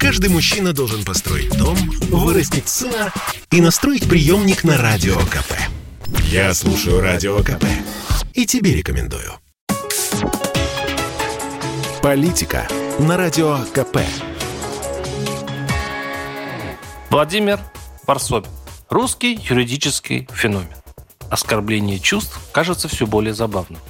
Каждый мужчина должен построить дом, вырастить сына и настроить приемник на Радио КП. Я слушаю Радио КП и тебе рекомендую. Политика на Радио КП. Владимир Варсобин. Русский юридический феномен. Оскорбление чувств кажется все более забавным.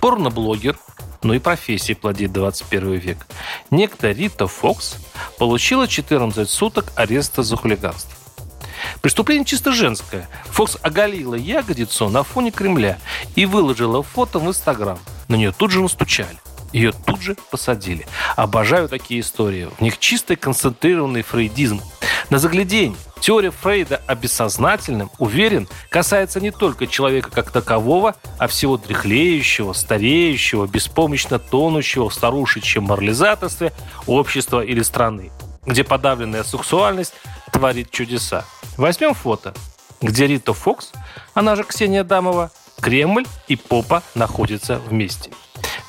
Порноблогер, ну и профессии плодит 21 век. Некто Рита Фокс получила 14 суток ареста за хулиганство. Преступление чисто женское. Фокс оголила ягодицу на фоне Кремля и выложила фото в Инстаграм. На нее тут же настучали. Ее тут же посадили. Обожаю такие истории. В них чистый концентрированный фрейдизм. На загляденье. Теория Фрейда о бессознательном, уверен, касается не только человека как такового, а всего дряхлеющего, стареющего, беспомощно тонущего в старушечьем морализаторстве общества или страны, где подавленная сексуальность творит чудеса. Возьмем фото, где Рита Фокс, она же Ксения Дамова, Кремль и Попа находятся вместе.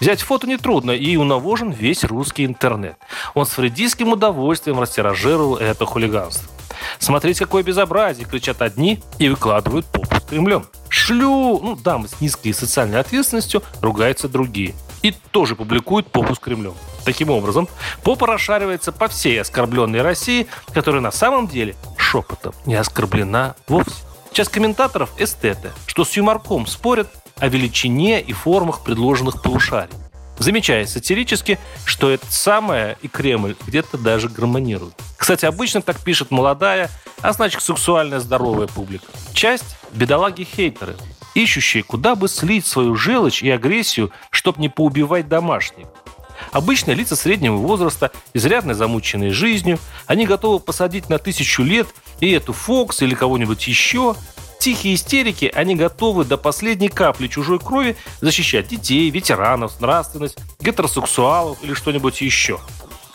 Взять фото нетрудно, и унавожен весь русский интернет. Он с фредийским удовольствием растиражировал это хулиганство. Смотреть, какое безобразие, кричат одни и выкладывают попу с Кремлем. Шлю, ну, дамы с низкой социальной ответственностью ругаются другие. И тоже публикуют попу с Кремлем. Таким образом, попа расшаривается по всей оскорбленной России, которая на самом деле шепотом не оскорблена вовсе. Часть комментаторов – эстеты, что с юморком спорят о величине и формах предложенных полушарий замечая сатирически, что это самое и Кремль где-то даже гармонируют. Кстати, обычно так пишет молодая, а значит сексуальная здоровая публика. Часть – бедолаги-хейтеры, ищущие, куда бы слить свою желчь и агрессию, чтобы не поубивать домашних. Обычно лица среднего возраста, изрядно замученные жизнью, они готовы посадить на тысячу лет и эту Фокс или кого-нибудь еще, тихие истерики, они готовы до последней капли чужой крови защищать детей, ветеранов, нравственность, гетеросексуалов или что-нибудь еще.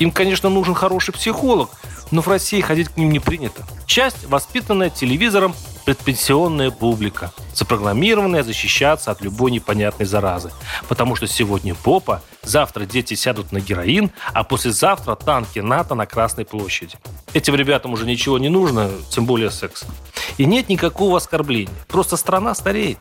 Им, конечно, нужен хороший психолог, но в России ходить к ним не принято. Часть воспитанная телевизором предпенсионная публика, запрограммированная защищаться от любой непонятной заразы. Потому что сегодня попа, завтра дети сядут на героин, а послезавтра танки НАТО на Красной площади. Этим ребятам уже ничего не нужно, тем более секс. И нет никакого оскорбления. Просто страна стареет.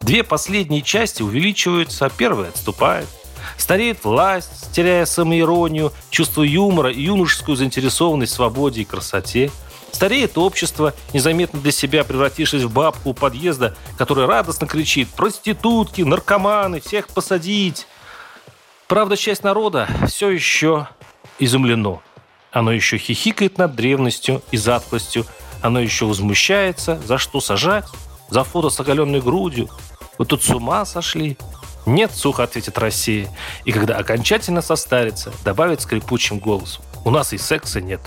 Две последние части увеличиваются, а первая отступает. Стареет власть, теряя самоиронию, чувство юмора и юношескую заинтересованность в свободе и красоте. Стареет общество, незаметно для себя превратившись в бабку у подъезда, которая радостно кричит «Проститутки, наркоманы, всех посадить!». Правда, часть народа все еще изумлено. Оно еще хихикает над древностью и затклостью, оно еще возмущается. За что сажать? За фото с оголенной грудью? Вы тут с ума сошли? Нет, сухо ответит Россия. И когда окончательно состарится, добавит скрипучим голосом. У нас и секса нет.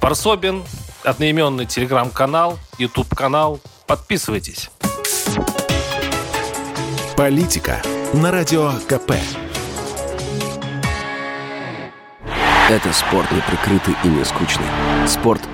Парсобин, одноименный телеграм-канал, YouTube-канал. Подписывайтесь. Политика на Радио КП. Это спорт неприкрытый и не скучный. Спорт –